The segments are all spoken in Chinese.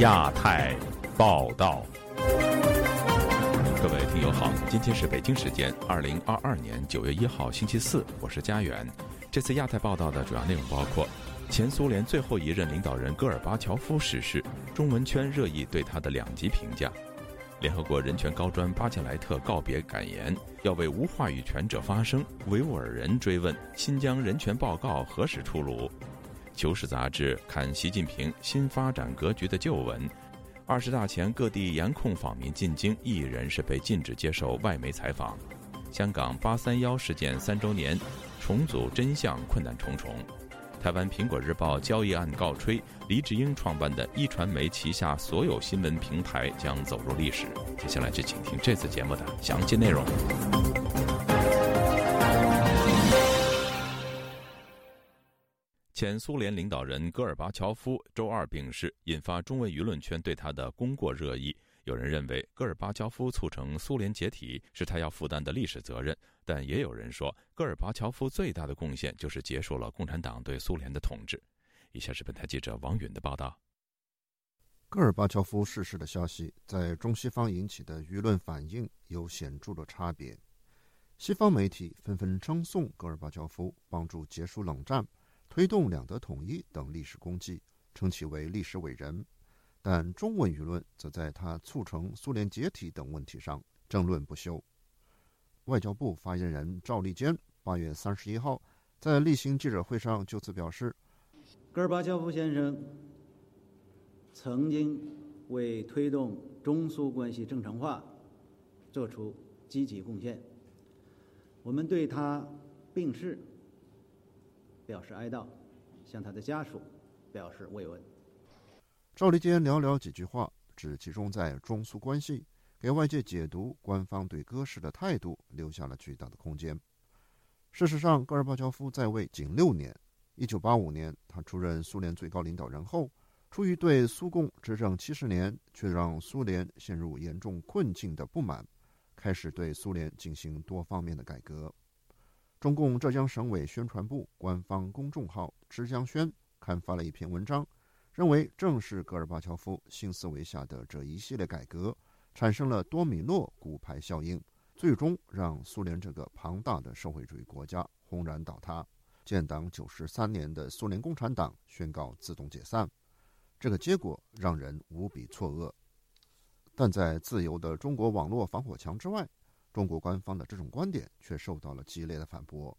亚太报道，各位听友好，今天是北京时间二零二二年九月一号星期四，我是佳远。这次亚太报道的主要内容包括：前苏联最后一任领导人戈尔巴乔夫逝世，中文圈热议对他的两极评价；联合国人权高专巴切莱特告别感言，要为无话语权者发声；维吾尔人追问新疆人权报告何时出炉。《求是》杂志看习近平新发展格局的旧闻。二十大前，各地严控访民进京，艺人是被禁止接受外媒采访。香港八三幺事件三周年，重组真相困难重重。台湾《苹果日报》交易案告吹，黎智英创办的一传媒旗下所有新闻平台将走入历史。接下来就请听这次节目的详细内容。前苏联领导人戈尔巴乔夫周二病逝，引发中文舆论圈对他的功过热议。有人认为，戈尔巴乔夫促成苏联解体是他要负担的历史责任，但也有人说，戈尔巴乔夫最大的贡献就是结束了共产党对苏联的统治。以下是本台记者王允的报道：戈尔巴乔夫逝世的消息在中西方引起的舆论反应有显著的差别。西方媒体纷纷称颂戈尔巴乔夫帮助结束冷战。推动两德统一等历史功绩，称其为历史伟人，但中文舆论则在他促成苏联解体等问题上争论不休。外交部发言人赵立坚八月三十一号在例行记者会上就此表示：“戈尔巴乔夫先生曾经为推动中苏关系正常化做出积极贡献，我们对他病逝。”表示哀悼，向他的家属表示慰问。赵立坚寥寥几句话，只集中在中苏关系，给外界解读官方对戈氏的态度留下了巨大的空间。事实上，戈尔巴乔夫在位仅六年。一九八五年，他出任苏联最高领导人后，出于对苏共执政七十年却让苏联陷入严重困境的不满，开始对苏联进行多方面的改革。中共浙江省委宣传部官方公众号“之江轩”刊发了一篇文章，认为正是戈尔巴乔夫新思维下的这一系列改革，产生了多米诺骨牌效应，最终让苏联这个庞大的社会主义国家轰然倒塌，建党九十三年的苏联共产党宣告自动解散。这个结果让人无比错愕，但在自由的中国网络防火墙之外。中国官方的这种观点却受到了激烈的反驳。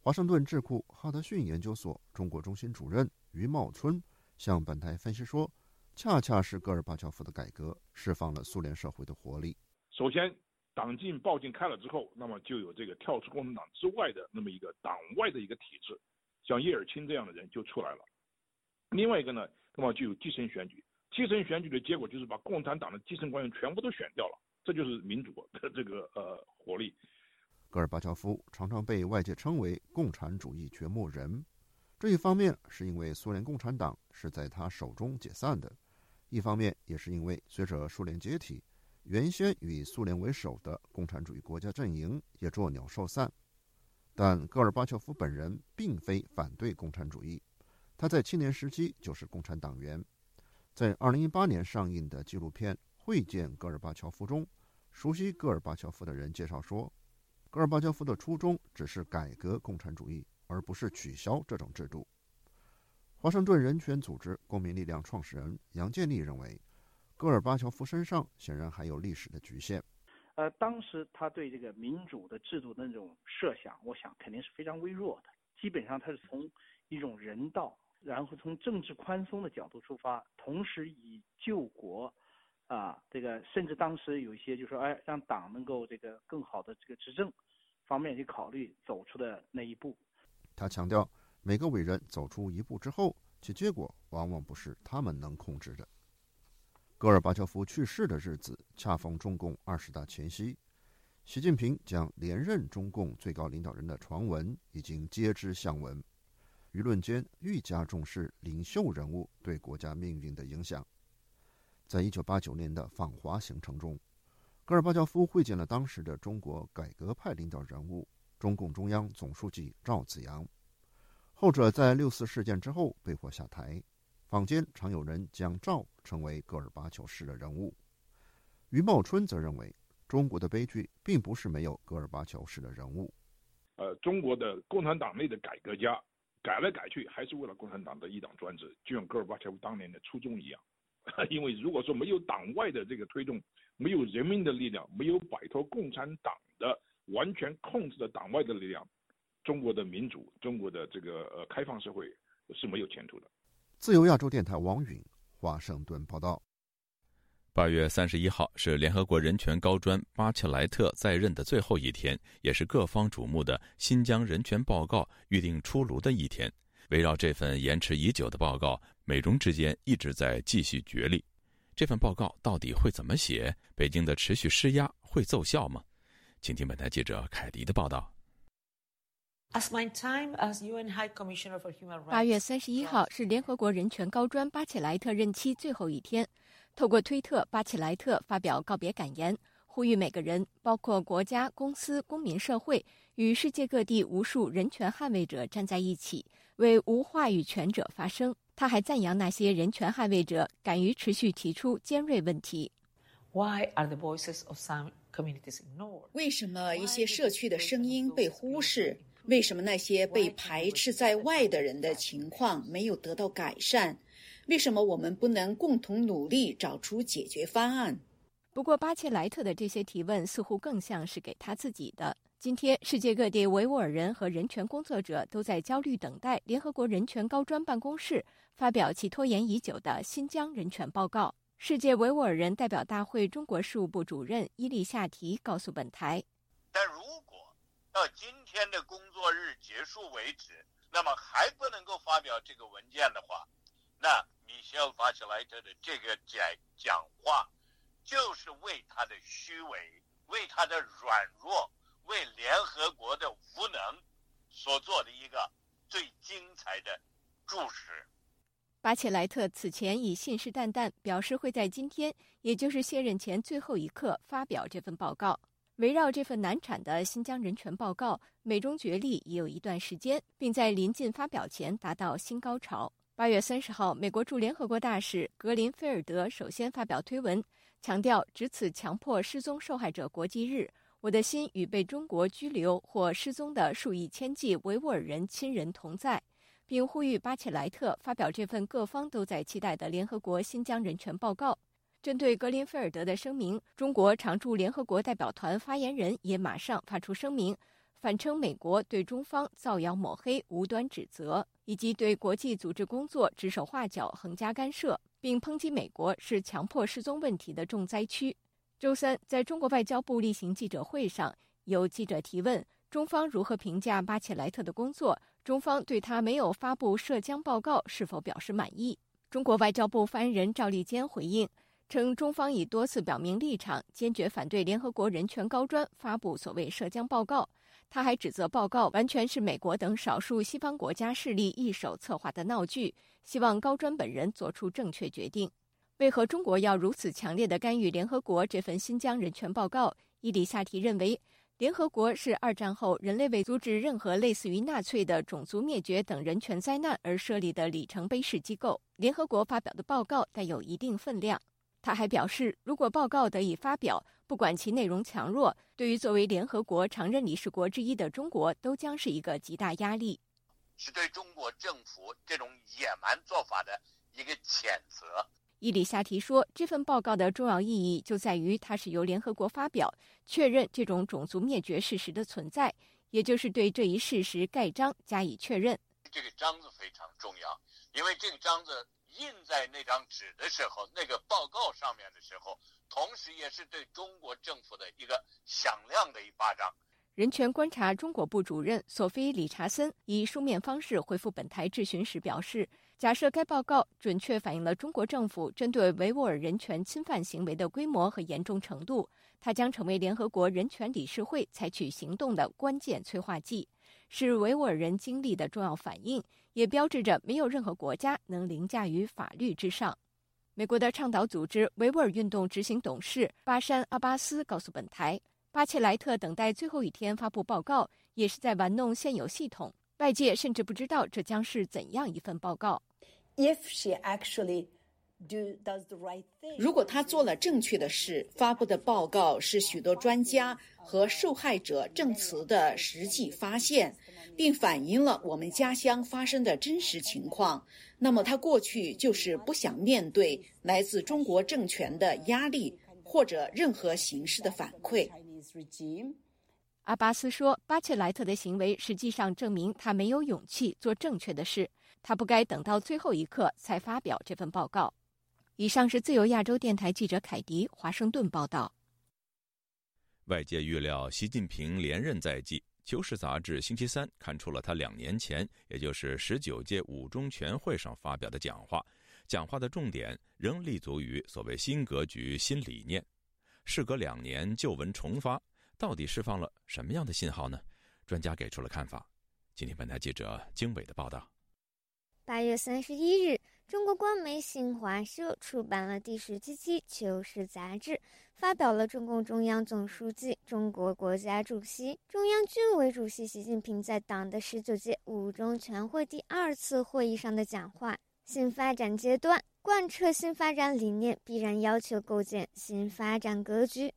华盛顿智库哈德逊研究所中国中心主任于茂春向本台分析说：“恰恰是戈尔巴乔夫的改革释放了苏联社会的活力。首先，党禁报禁开了之后，那么就有这个跳出共产党之外的那么一个党外的一个体制，像叶尔钦这样的人就出来了。另外一个呢，那么就有基层选举，基层选举的结果就是把共产党的基层官员全部都选掉了。”这就是民主的这个呃活力。戈尔巴乔夫常常被外界称为“共产主义掘墓人”，这一方面是因为苏联共产党是在他手中解散的，一方面也是因为随着苏联解体，原先以苏联为首的共产主义国家阵营也作鸟兽散。但戈尔巴乔夫本人并非反对共产主义，他在青年时期就是共产党员。在2018年上映的纪录片。会见戈尔巴乔夫中，熟悉戈尔巴乔夫的人介绍说，戈尔巴乔夫的初衷只是改革共产主义，而不是取消这种制度。华盛顿人权组织公民力量创始人杨建立认为，戈尔巴乔夫身上显然还有历史的局限。呃，当时他对这个民主的制度的那种设想，我想肯定是非常微弱的。基本上他是从一种人道，然后从政治宽松的角度出发，同时以救国。啊，这个甚至当时有一些就说，哎，让党能够这个更好的这个执政方面去考虑走出的那一步。他强调，每个伟人走出一步之后，其结果往往不是他们能控制的。戈尔巴乔夫去世的日子恰逢中共二十大前夕，习近平将连任中共最高领导人的传闻已经皆知相闻，舆论间愈加重视领袖人物对国家命运的影响。在一九八九年的访华行程中，戈尔巴乔夫会见了当时的中国改革派领导人物、中共中央总书记赵紫阳。后者在六四事件之后被迫下台。坊间常有人将赵称为戈尔巴乔式的人物。余茂春则认为，中国的悲剧并不是没有戈尔巴乔式的人物。呃，中国的共产党内的改革家改来改去，还是为了共产党的一党专制，就像戈尔巴乔夫当年的初衷一样。因为如果说没有党外的这个推动，没有人民的力量，没有摆脱共产党的完全控制的党外的力量，中国的民主，中国的这个呃开放社会是没有前途的。自由亚洲电台王允华盛顿报道。八月三十一号是联合国人权高专巴切莱特在任的最后一天，也是各方瞩目的新疆人权报告预定出炉的一天。围绕这份延迟已久的报告，美中之间一直在继续角力。这份报告到底会怎么写？北京的持续施压会奏效吗？请听本台记者凯迪的报道。八月三十一号是联合国人权高专巴切莱特任期最后一天。透过推特，巴切莱特发表告别感言，呼吁每个人，包括国家、公司、公民社会，与世界各地无数人权捍卫者站在一起，为无话语权者发声。他还赞扬那些人权捍卫者敢于持续提出尖锐问题。Why are the voices of some communities ignored? 为什么一些社区的声音被忽视？为什么那些被排斥在外的人的情况没有得到改善？为什么我们不能共同努力找出解决方案？不过，巴切莱特的这些提问似乎更像是给他自己的。今天，世界各地维吾尔人和人权工作者都在焦虑等待联合国人权高专办公室发表其拖延已久的新疆人权报告。世界维吾尔人代表大会中国事务部主任伊利夏提告诉本台：“但如果到今天的工作日结束为止，那么还不能够发表这个文件的话，那……”米歇尔·巴切莱特的这个讲讲话，就是为他的虚伪、为他的软弱、为联合国的无能所做的一个最精彩的注释。巴切莱特此前已信誓旦旦表示会在今天，也就是卸任前最后一刻发表这份报告。围绕这份难产的新疆人权报告，美中角力已有一段时间，并在临近发表前达到新高潮。八月三十号，美国驻联合国大使格林菲尔德首先发表推文，强调值此强迫失踪受害者国际日，我的心与被中国拘留或失踪的数以千计维吾尔人亲人同在，并呼吁巴切莱特发表这份各方都在期待的联合国新疆人权报告。针对格林菲尔德的声明，中国常驻联合国代表团发言人也马上发出声明。反称美国对中方造谣抹黑、无端指责，以及对国际组织工作指手画脚、横加干涉，并抨击美国是强迫失踪问题的重灾区。周三，在中国外交部例行记者会上，有记者提问中方如何评价巴切莱特的工作，中方对他没有发布涉疆报告是否表示满意。中国外交部发言人赵立坚回应称，中方已多次表明立场，坚决反对联合国人权高专发布所谓涉疆报告。他还指责报告完全是美国等少数西方国家势力一手策划的闹剧，希望高专本人做出正确决定。为何中国要如此强烈的干预联合国这份新疆人权报告？伊里夏提认为，联合国是二战后人类为阻止任何类似于纳粹的种族灭绝等人权灾难而设立的里程碑式机构。联合国发表的报告带有一定分量。他还表示，如果报告得以发表，不管其内容强弱，对于作为联合国常任理事国之一的中国，都将是一个极大压力，是对中国政府这种野蛮做法的一个谴责。伊里夏提说，这份报告的重要意义就在于它是由联合国发表，确认这种种族灭绝事实的存在，也就是对这一事实盖章加以确认。这个章子非常重要，因为这个章子。印在那张纸的时候，那个报告上面的时候，同时也是对中国政府的一个响亮的一巴掌。人权观察中国部主任索菲·理查森以书面方式回复本台质询时表示：“假设该报告准确反映了中国政府针对维吾尔人权侵犯行为的规模和严重程度，它将成为联合国人权理事会采取行动的关键催化剂，是维吾尔人经历的重要反应。”也标志着没有任何国家能凌驾于法律之上。美国的倡导组织维吾尔运动执行董事巴山·阿巴斯告诉本台，巴切莱特等待最后一天发布报告，也是在玩弄现有系统。外界甚至不知道这将是怎样一份报告。if she actually do does the right thing，如果他做了正确的事，发布的报告是许多专家和受害者证词的实际发现，并反映了我们家乡发生的真实情况，那么他过去就是不想面对来自中国政权的压力或者任何形式的反馈。阿巴斯说：“巴切莱特的行为实际上证明他没有勇气做正确的事，他不该等到最后一刻才发表这份报告。”以上是自由亚洲电台记者凯迪华盛顿报道。外界预料习近平连任在即，《求是》杂志星期三看出了他两年前，也就是十九届五中全会上发表的讲话，讲话的重点仍立足于所谓新格局、新理念。事隔两年，旧闻重发。到底释放了什么样的信号呢？专家给出了看法。今天本台记者经纬的报道。八月三十一日，中国官媒新华社出版了第十七期《求是》杂志，发表了中共中央总书记、中国国家主席、中央军委主席习近平在党的十九届五中全会第二次会议上的讲话。新发展阶段，贯彻新发展理念，必然要求构建新发展格局。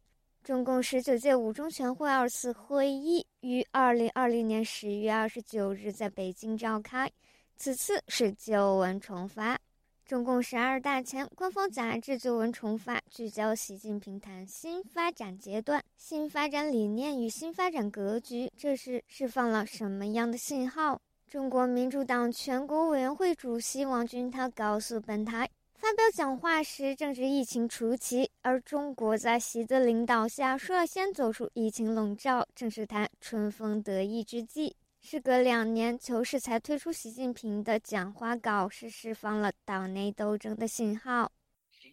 中共十九届五中全会二次会议于二零二零年十月二十九日在北京召开，此次是旧闻重发。中共十二大前官方杂志《旧闻重发》聚焦习近平谈新发展阶段、新发展理念与新发展格局，这是释放了什么样的信号？中国民主党全国委员会主席王军涛告诉本台。发表讲话时正值疫情初期，而中国在习的领导下率先走出疫情笼罩，正是他春风得意之际。时隔两年，求是才推出习近平的讲话稿，是释放了党内斗争的信号。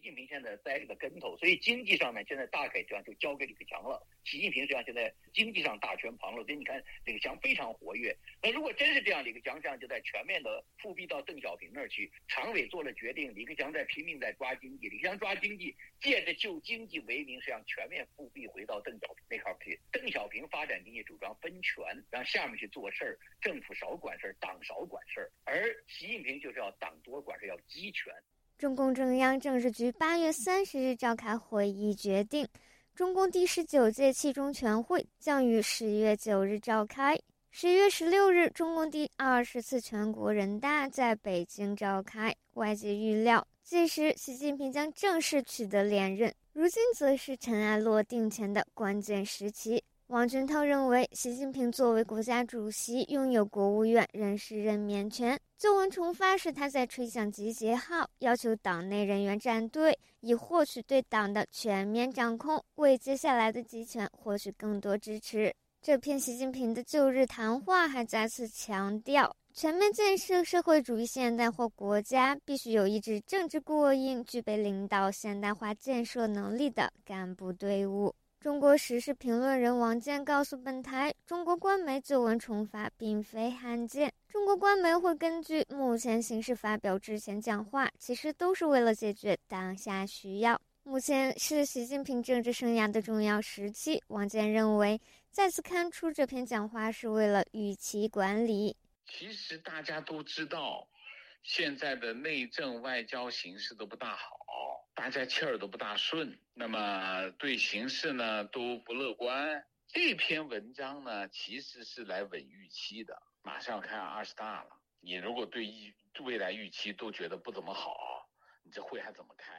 习近平现在栽了个跟头，所以经济上面现在大概这样就交给李克强了。习近平实际上现在经济上大权旁落，所以你看李克强非常活跃。那如果真是这样，李克强这样就在全面的复辟到邓小平那儿去。常委做了决定，李克强在拼命在抓经济，李克强抓经济，借着就经济为名，实际上全面复辟回到邓小平那块儿去。邓小平发展经济主张分权，让下面去做事儿，政府少管事儿，党少管事儿，而习近平就是要党多管事儿，要集权。中共中央政治局八月三十日召开会议，决定中共第十九届七中全会将于十月九日召开。十月十六日，中共第二十次全国人大在北京召开。外界预料，届时习近平将正式取得连任。如今，则是尘埃落定前的关键时期。王军涛认为，习近平作为国家主席，拥有国务院人事任免权。旧闻重发是他在吹响集结号，要求党内人员站队，以获取对党的全面掌控，为接下来的集权获取更多支持。这篇习近平的旧日谈话还再次强调，全面建设社会主义现代化国家，必须有一支政治过硬、具备领导现代化建设能力的干部队伍。中国时事评论人王健告诉本台：“中国官媒旧闻重发并非罕见。中国官媒会根据目前形势发表之前讲话，其实都是为了解决当下需要。目前是习近平政治生涯的重要时期。”王健认为，再次刊出这篇讲话是为了预期管理。其实大家都知道，现在的内政外交形势都不大好。大家气儿都不大顺，那么对形势呢都不乐观。这篇文章呢其实是来稳预期的。马上要开二十大了，你如果对预未来预期都觉得不怎么好，你这会还怎么开？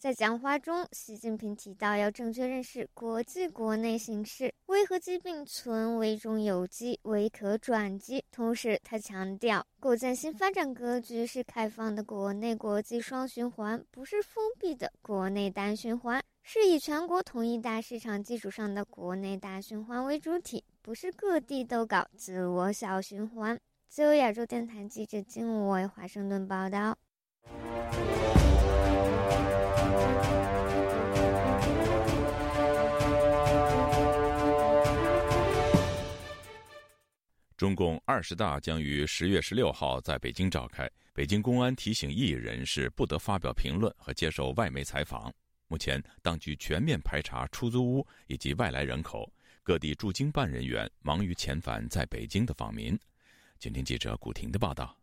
在讲话中，习近平提到要正确认识国际国内形势，危和机并存，危中有机，危可转机。同时，他强调，构建新发展格局是开放的国内国际双循环，不是封闭的国内单循环，是以全国统一大市场基础上的国内大循环为主体，不是各地都搞自我小循环。自由亚洲电台记者金伟华盛顿报道。中共二十大将于十月十六号在北京召开。北京公安提醒异议人士不得发表评论和接受外媒采访。目前，当局全面排查出租屋以及外来人口，各地驻京办人员忙于遣返在北京的访民。请听记者古婷的报道。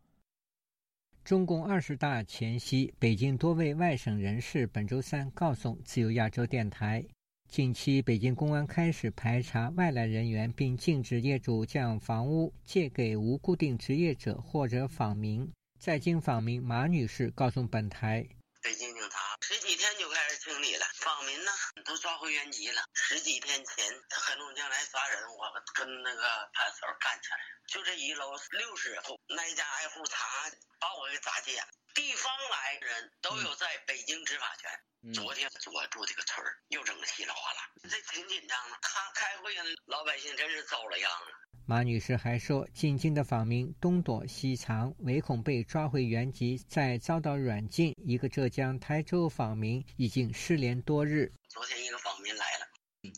中共二十大前夕，北京多位外省人士本周三告诉自由亚洲电台，近期北京公安开始排查外来人员，并禁止业主将房屋借给无固定职业者或者访民。在京访民马女士告诉本台。北京警察十几天就开始清理了，访民呢都抓回原籍了。十几天前黑龙江来抓人，我跟那个派出所干起来，就这一楼六十户，挨家挨户查，把我给砸急眼。地方来人都有在北京执法权。昨天我住这个村儿又整稀里哗啦，这挺紧张的。他开会，老百姓真是遭了殃了。马女士还说，进京的访民东躲西藏，唯恐被抓回原籍，再遭到软禁。一个浙江台州访民已经失联多日。昨天一个访民来了，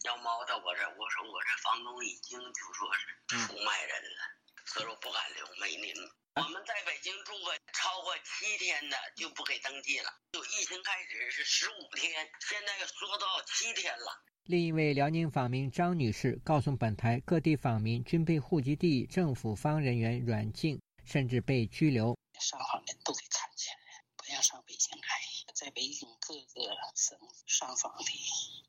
要猫到我这，我说我这房东已经就说是出卖人了，所以说不敢留，没您。我们在北京住过超过七天的就不给登记了。就疫情开始是十五天，现在缩到七天了。另一位辽宁访民张女士告诉本台，各地访民均被户籍地政府方人员软禁，甚至被拘留。上访人都给看起来，不要上北京来。在北京各个省上访的，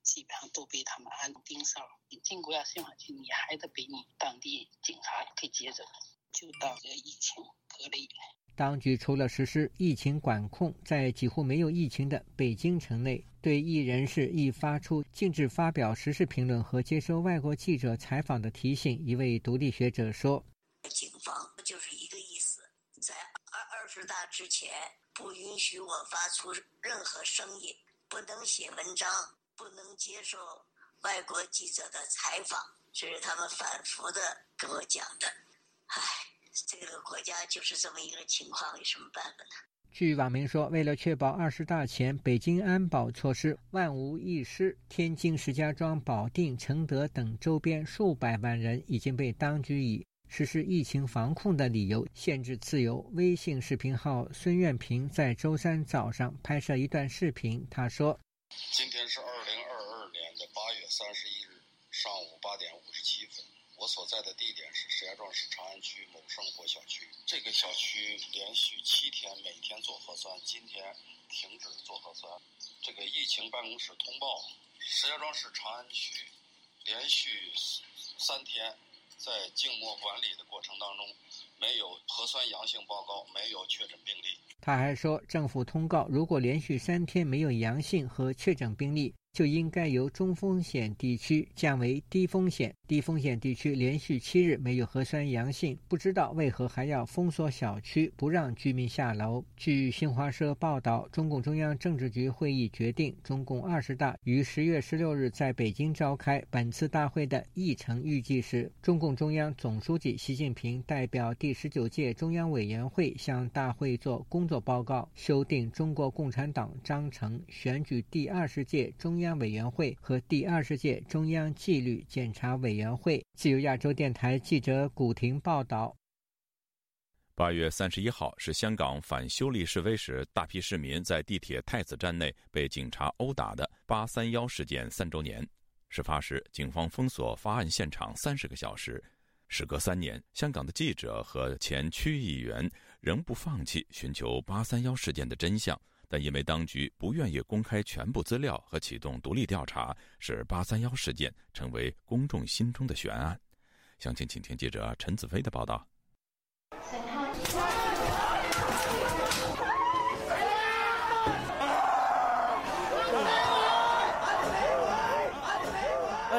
基本上都被他们按盯梢。你进国家信访局，你还得被你当地警察给接走，就当这疫情隔离。当局除了实施疫情管控，在几乎没有疫情的北京城内，对艺人士亦发出禁止发表时事评论和接受外国记者采访的提醒。一位独立学者说：“警方就是一个意思，在二二十大之前，不允许我发出任何声音，不能写文章，不能接受外国记者的采访，这是他们反复的跟我讲的。”唉。这个国家就是这么一个情况，有什么办法呢？据网民说，为了确保二十大前北京安保措施万无一失，天津、石家庄、保定、承德等周边数百万人已经被当局以实施疫情防控的理由限制自由。微信视频号孙愿平在周三早上拍摄一段视频，他说：“今天是二零二二年的八月三十一日上午八点五十七分。”我所在的地点是石家庄市长安区某生活小区。这个小区连续七天每天做核酸，今天停止做核酸。这个疫情办公室通报，石家庄市长安区连续三天在静默管理的过程当中，没有核酸阳性报告，没有确诊病例。他还说，政府通告，如果连续三天没有阳性和确诊病例。就应该由中风险地区降为低风险。低风险地区连续七日没有核酸阳性，不知道为何还要封锁小区，不让居民下楼。据新华社报道，中共中央政治局会议决定，中共二十大于十月十六日在北京召开。本次大会的议程预计是：中共中央总书记习近平代表第十九届中央委员会向大会作工作报告，修订中国共产党章程，选举第二十届中。中央委员会和第二十届中央纪律检查委员会。自由亚洲电台记者古婷报道。八月三十一号是香港反修例示威时，大批市民在地铁太子站内被警察殴打的“八三幺”事件三周年。事发时，警方封锁发案现场三十个小时。时隔三年，香港的记者和前区议员仍不放弃寻求“八三幺”事件的真相。但因为当局不愿意公开全部资料和启动独立调查，使八三幺事件成为公众心中的悬案。详情，请听记者陈子飞的报道。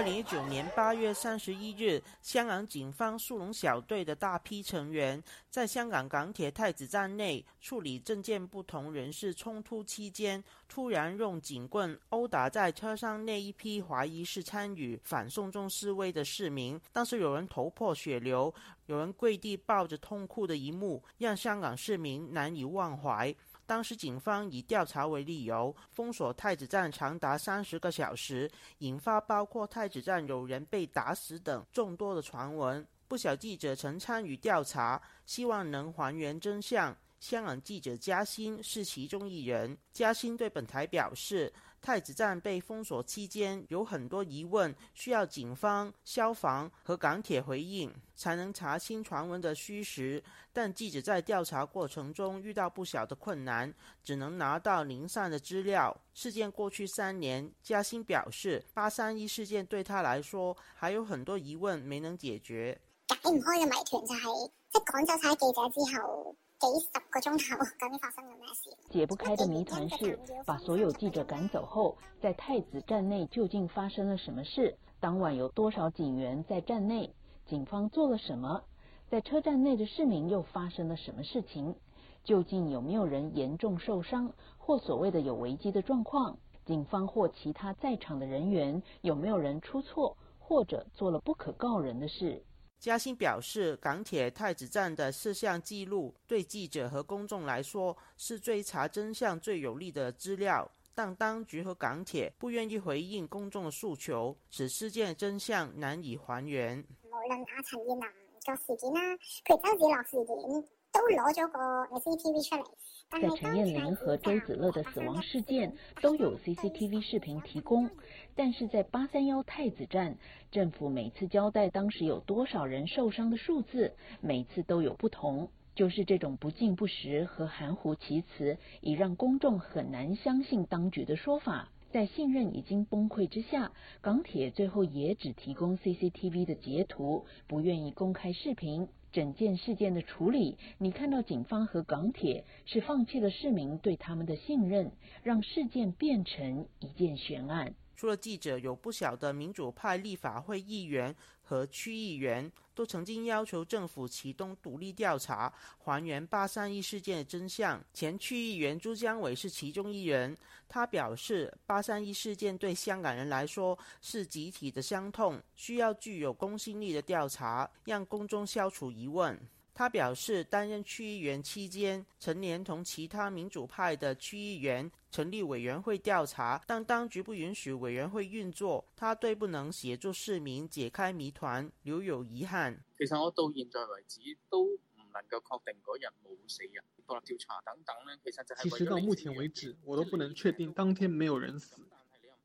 二零一九年八月三十一日，香港警方速龙小队的大批成员在香港港铁太子站内处理政见不同人士冲突期间，突然用警棍殴打在车上那一批怀疑是参与反送中示威的市民。当时有人头破血流，有人跪地抱着痛哭的一幕，让香港市民难以忘怀。当时警方以调查为理由，封锁太子站长达三十个小时，引发包括太子站有人被打死等众多的传闻。不少记者曾参与调查，希望能还原真相。香港记者嘉欣是其中一人。嘉欣对本台表示，太子站被封锁期间，有很多疑问需要警方、消防和港铁回应，才能查清传闻的虚实。但记者在调查过程中遇到不小的困难，只能拿到零散的资料。事件过去三年，嘉欣表示，八三一事件对他来说还有很多疑问没能解决。解唔开嘅谜团就系，即系赶走晒记者之后。几十个钟头，究竟发生咗咩事？解不开的谜团是，把所有记者赶走后，在太子站内究竟发生了什么事？当晚有多少警员在站内？警方做了什么？在车站内的市民又发生了什么事情？究竟有没有人严重受伤，或所谓的有危机的状况？警方或其他在场的人员有没有人出错，或者做了不可告人的事？嘉兴表示，港铁太子站的摄像记录对记者和公众来说是追查真相最有力的资料，但当局和港铁不愿意回应公众的诉求，使事件真相难以还原。无论阿陈燕南个事件啦，佢周子乐事件，都攞咗个 CCTV 出嚟。在陈燕玲和周子乐的死亡事件都有 CCTV 视频提供，但是在八三幺太子站，政府每次交代当时有多少人受伤的数字，每次都有不同。就是这种不尽不实和含糊其辞，已让公众很难相信当局的说法。在信任已经崩溃之下，港铁最后也只提供 CCTV 的截图，不愿意公开视频。整件事件的处理，你看到警方和港铁是放弃了市民对他们的信任，让事件变成一件悬案。除了记者，有不少的民主派立法会议员和区议员都曾经要求政府启动独立调查，还原八三一事件的真相。前区议员朱江伟是其中一人，他表示，八三一事件对香港人来说是集体的伤痛，需要具有公信力的调查，让公众消除疑问。他表示，担任区议员期间，曾连同其他民主派的区议员成立委员会调查，但当局不允许委员会运作。他对不能协助市民解开谜团留有遗憾。其實我到現在為止都唔能夠確定嗰日冇死人。獨立調查等等呢，其實就係。其實到目前為止，我都不能確定當天沒有人死。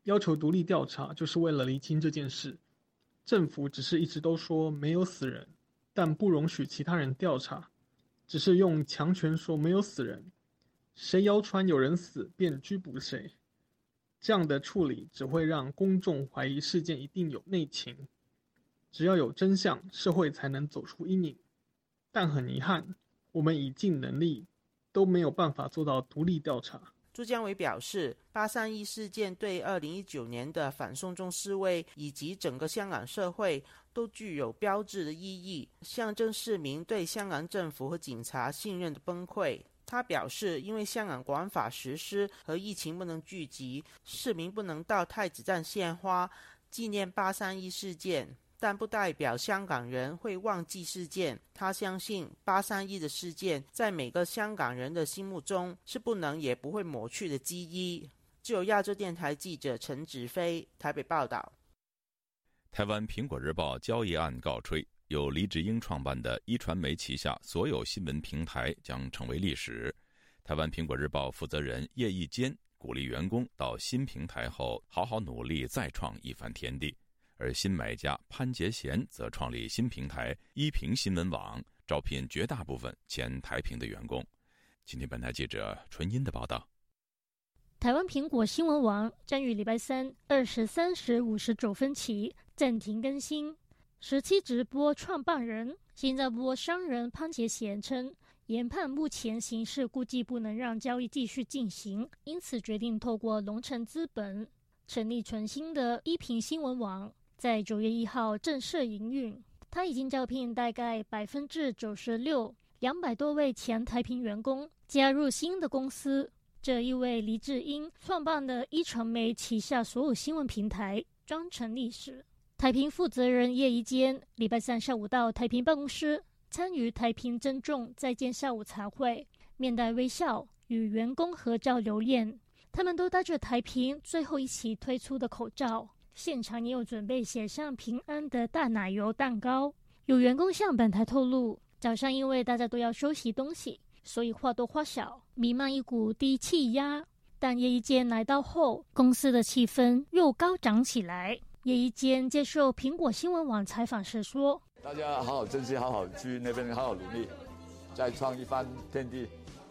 要求獨立調查，就是為了釐清這件事。政府只是一直都說沒有死人。但不容许其他人调查，只是用强权说没有死人，谁谣传有人死便拘捕谁，这样的处理只会让公众怀疑事件一定有内情。只要有真相，社会才能走出阴影。但很遗憾，我们已尽能力都没有办法做到独立调查。朱江伟表示，八三一事件对二零一九年的反送中示威以及整个香港社会都具有标志的意义，象征市民对香港政府和警察信任的崩溃。他表示，因为香港國安法实施和疫情不能聚集，市民不能到太子站献花纪念八三一事件。但不代表香港人会忘记事件。他相信八三一的事件在每个香港人的心目中是不能也不会抹去的记忆。就有亞洲电台记者陈子飞台北报道。台湾苹果日报交易案告吹，由黎智英创办的一传媒旗下所有新闻平台将成为历史。台湾苹果日报负责人叶一坚鼓励员工到新平台后好好努力，再创一番天地。而新买家潘杰贤则创立新平台一平新闻网，招聘绝大部分前台平的员工。今天本台记者纯音的报道：台湾苹果新闻网将于礼拜三二十三时五十九分起暂停更新。十七直播创办人新加坡商人潘杰贤称，研判目前形势估计不能让交易继续进行，因此决定透过龙城资本成立全新的一平新闻网。在九月一号正式营运，他已经招聘大概百分之九十六，两百多位前台平员工加入新的公司。这一位黎智英创办的一传媒旗下所有新闻平台將成历史。台平负责人叶一坚礼拜三下午到台平办公室参与台平珍重再见下午茶会，面带微笑与员工合照留念。他们都戴着台平最后一期推出的口罩。現場也有准备写上平安的大奶油蛋糕。有员工向本台透露，早上因为大家都要收拾东西，所以話多話少，弥漫一股低气压。但叶一坚来到后，公司的气氛又高涨起来。叶一坚接受苹果新闻网采访时说：“大家好好珍惜，好好去那边好好努力，再创一番天地，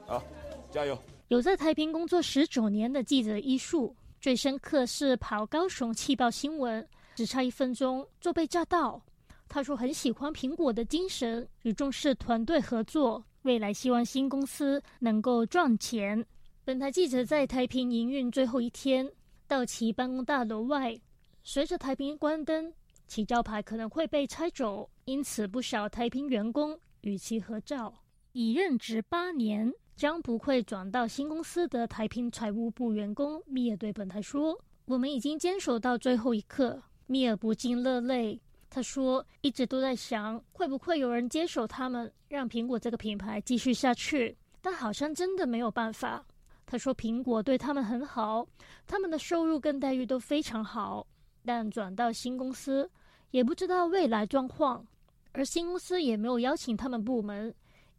好，加油！”有在台平工作十九年的记者一树，最深刻是跑高雄气爆新闻，只差一分钟就被炸到。他说很喜欢苹果的精神与重视团队合作，未来希望新公司能够赚钱。本台记者在台平营运最后一天，到其办公大楼外，随着台平关灯，其招牌可能会被拆走，因此不少台平员工与其合照。已任职八年，将不会转到新公司的台平财务部员工米尔对本台说：“我们已经坚守到最后一刻。”米尔不禁落泪。他说：“一直都在想，会不会有人接手他们，让苹果这个品牌继续下去？但好像真的没有办法。”他说：“苹果对他们很好，他们的收入跟待遇都非常好，但转到新公司也不知道未来状况，而新公司也没有邀请他们部门，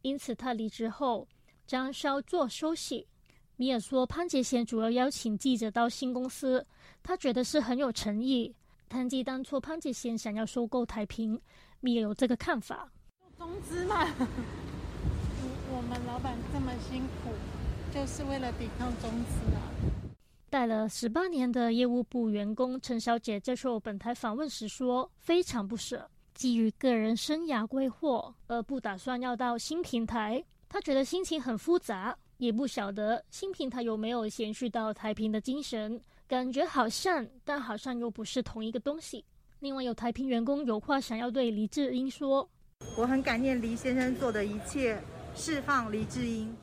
因此他离职后将稍作休息。”米尔说：“潘杰贤主要邀请记者到新公司，他觉得是很有诚意。谈及当初潘杰贤想要收购台平，米尔有这个看法：中资嘛，我们老板这么辛苦。”就是为了抵抗中资啊！带了十八年的业务部员工陈小姐接受本台访问时说：“非常不舍，基于个人生涯规划而不打算要到新平台。她觉得心情很复杂，也不晓得新平台有没有延续到台平的精神，感觉好像，但好像又不是同一个东西。”另外，有台平员工有话想要对黎智英说：“我很感念黎先生做的一切，释放黎智英。”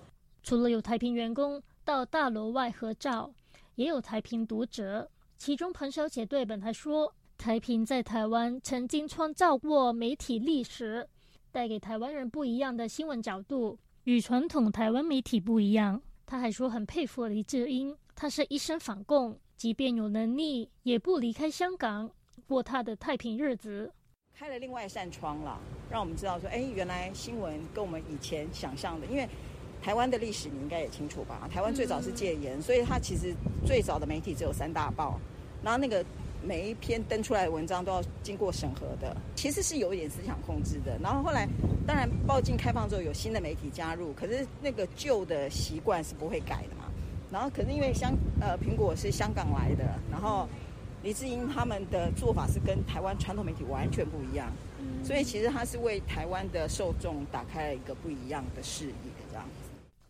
除了有台平员工到大楼外合照，也有台平读者。其中彭小姐对本台说：“台平在台湾曾经创造过媒体历史，带给台湾人不一样的新闻角度，与传统台湾媒体不一样。”他还说很佩服李智英，他是一生反共，即便有能力也不离开香港过他的太平日子。开了另外一扇窗了，让我们知道说：“哎，原来新闻跟我们以前想象的，因为。”台湾的历史你应该也清楚吧？台湾最早是戒严，所以它其实最早的媒体只有三大报，然后那个每一篇登出来的文章都要经过审核的，其实是有一点思想控制的。然后后来当然报禁开放之后有新的媒体加入，可是那个旧的习惯是不会改的嘛。然后可是因为香呃苹果是香港来的，然后李志英他们的做法是跟台湾传统媒体完全不一样，所以其实他是为台湾的受众打开了一个不一样的视野，这样。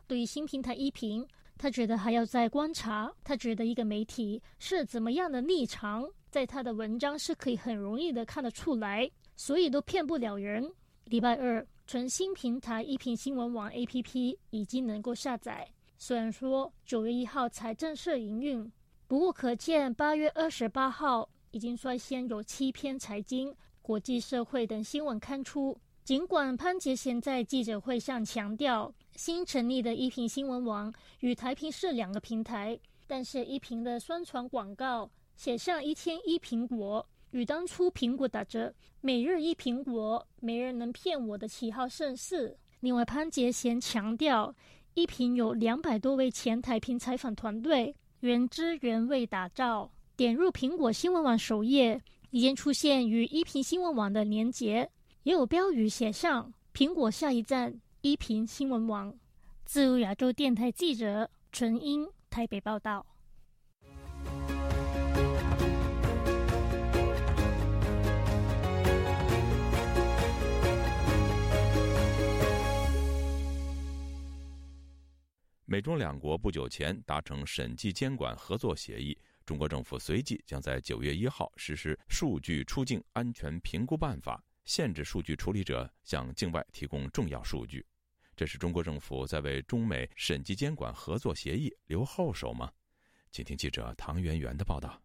对于新平台一评，他觉得还要再观察。他觉得一个媒体是怎么样的立场，在他的文章是可以很容易的看得出来，所以都骗不了人。礼拜二，纯新平台一评新闻网 APP 已经能够下载，虽然说九月一号才正式营运，不过可见八月二十八号已经率先有七篇财经、国际社会等新闻刊出。尽管潘杰贤在记者会上强调。新成立的一品新闻网与台平是两个平台，但是一平的宣传广告写上一天一苹果，与当初苹果打着每日一苹果，没人能骗我的旗号甚似。另外，潘杰贤强调，一平有两百多位前台平采访团队，原汁原味打造。点入苹果新闻网首页，已经出现与一平新闻网的连结，也有标语写上“苹果下一站”。一平新闻网，自由亚洲电台记者纯英台北报道。美中两国不久前达成审计监管合作协议，中国政府随即将在九月一号实施《数据出境安全评估办法》，限制数据处理者向境外提供重要数据。这是中国政府在为中美审计监管合作协议留后手吗？请听记者唐媛媛的报道。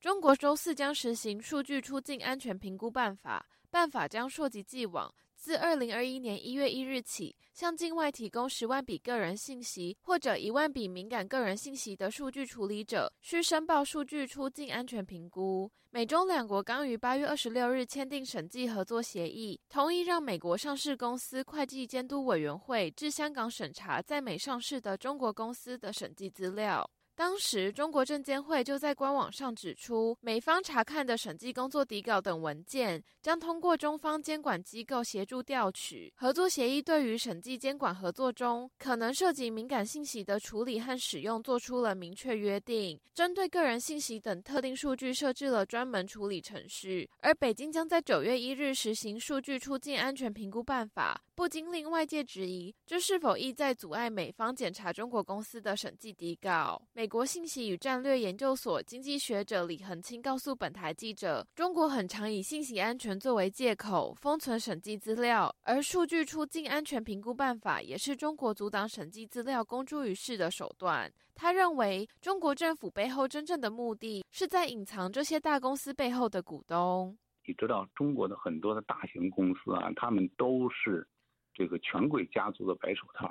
中国周四将实行数据出境安全评估办法，办法将溯及既往自二零二一年一月一日起，向境外提供十万笔个人信息或者一万笔敏感个人信息的数据处理者，需申报数据出境安全评估。美中两国刚于八月二十六日签订审计合作协议，同意让美国上市公司会计监督委员会至香港审查在美上市的中国公司的审计资料。当时，中国证监会就在官网上指出，美方查看的审计工作底稿等文件将通过中方监管机构协助调取。合作协议对于审计监管合作中可能涉及敏感信息的处理和使用做出了明确约定，针对个人信息等特定数据设置了专门处理程序。而北京将在九月一日实行数据出境安全评估办法，不禁令外界质疑，这是否意在阻碍美方检查中国公司的审计底稿？美美国信息与战略研究所经济学者李恒清告诉本台记者：“中国很常以信息安全作为借口封存审计资料，而数据出境安全评估办法也是中国阻挡审计资料公诸于世的手段。”他认为，中国政府背后真正的目的是在隐藏这些大公司背后的股东。你知道，中国的很多的大型公司啊，他们都是这个权贵家族的白手套。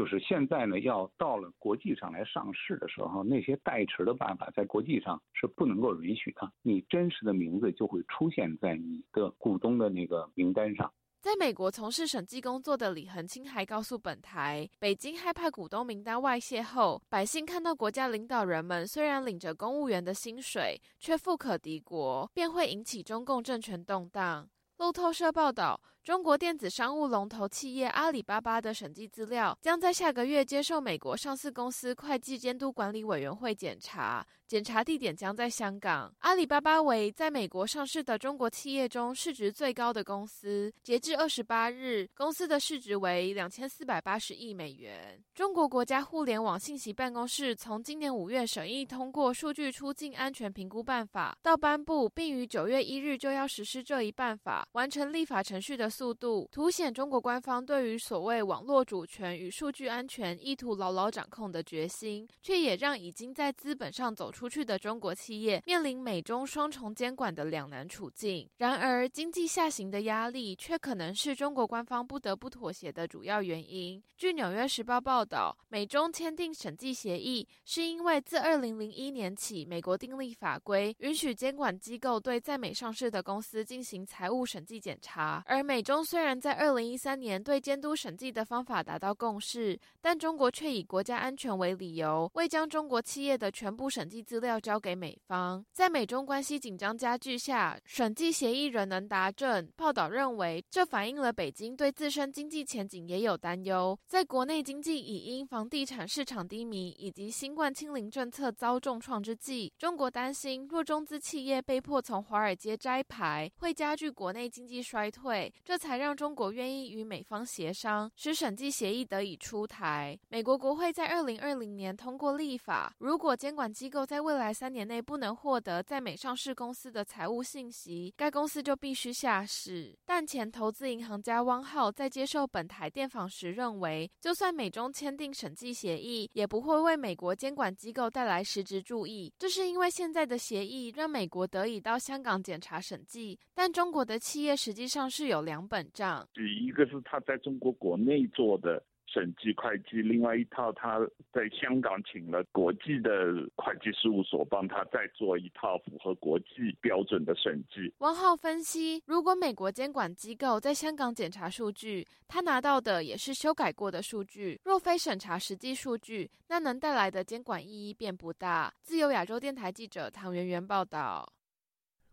就是现在呢，要到了国际上来上市的时候，那些代持的办法在国际上是不能够允许的，你真实的名字就会出现在你的股东的那个名单上。在美国从事审计工作的李恒清还告诉本台，北京害怕股东名单外泄后，百姓看到国家领导人们虽然领着公务员的薪水，却富可敌国，便会引起中共政权动荡。路透社报道。中国电子商务龙头企业阿里巴巴的审计资料将在下个月接受美国上市公司会计监督管理委员会检查，检查地点将在香港。阿里巴巴为在美国上市的中国企业中市值最高的公司，截至二十八日，公司的市值为两千四百八十亿美元。中国国家互联网信息办公室从今年五月审议通过数据出境安全评估办法，到颁布并于九月一日就要实施这一办法，完成立法程序的。速度凸显中国官方对于所谓网络主权与数据安全意图牢牢掌控的决心，却也让已经在资本上走出去的中国企业面临美中双重监管的两难处境。然而，经济下行的压力却可能是中国官方不得不妥协的主要原因。据《纽约时报》报道，美中签订审计协议，是因为自二零零一年起，美国订立法规，允许监管机构对在美上市的公司进行财务审计检查，而美。美中虽然在二零一三年对监督审计的方法达到共识，但中国却以国家安全为理由，未将中国企业的全部审计资料交给美方。在美中关系紧张加剧下，审计协议仍能达阵。报道认为，这反映了北京对自身经济前景也有担忧。在国内经济已因房地产市场低迷以及新冠清零政策遭重创之际，中国担心若中资企业被迫从华尔街摘牌，会加剧国内经济衰退。这才让中国愿意与美方协商，使审计协议得以出台。美国国会在二零二零年通过立法，如果监管机构在未来三年内不能获得在美上市公司的财务信息，该公司就必须下市。但前投资银行家汪浩在接受本台电访时认为，就算美中签订审计协议，也不会为美国监管机构带来实质注意。这是因为现在的协议让美国得以到香港检查审计，但中国的企业实际上是有良两。本账，一个是他在中国国内做的审计会计，另外一套他在香港请了国际的会计事务所帮他再做一套符合国际标准的审计。汪浩分析，如果美国监管机构在香港检查数据，他拿到的也是修改过的数据，若非审查实际数据，那能带来的监管意义便不大。自由亚洲电台记者唐媛媛报道。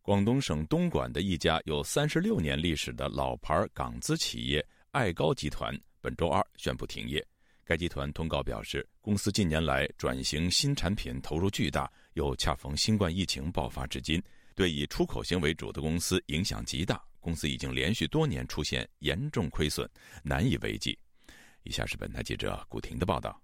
广东省东莞的一家有三十六年历史的老牌港资企业爱高集团本周二宣布停业。该集团通告表示，公司近年来转型新产品投入巨大，又恰逢新冠疫情爆发至今，对以出口型为主的公司影响极大。公司已经连续多年出现严重亏损，难以为继。以下是本台记者古婷的报道。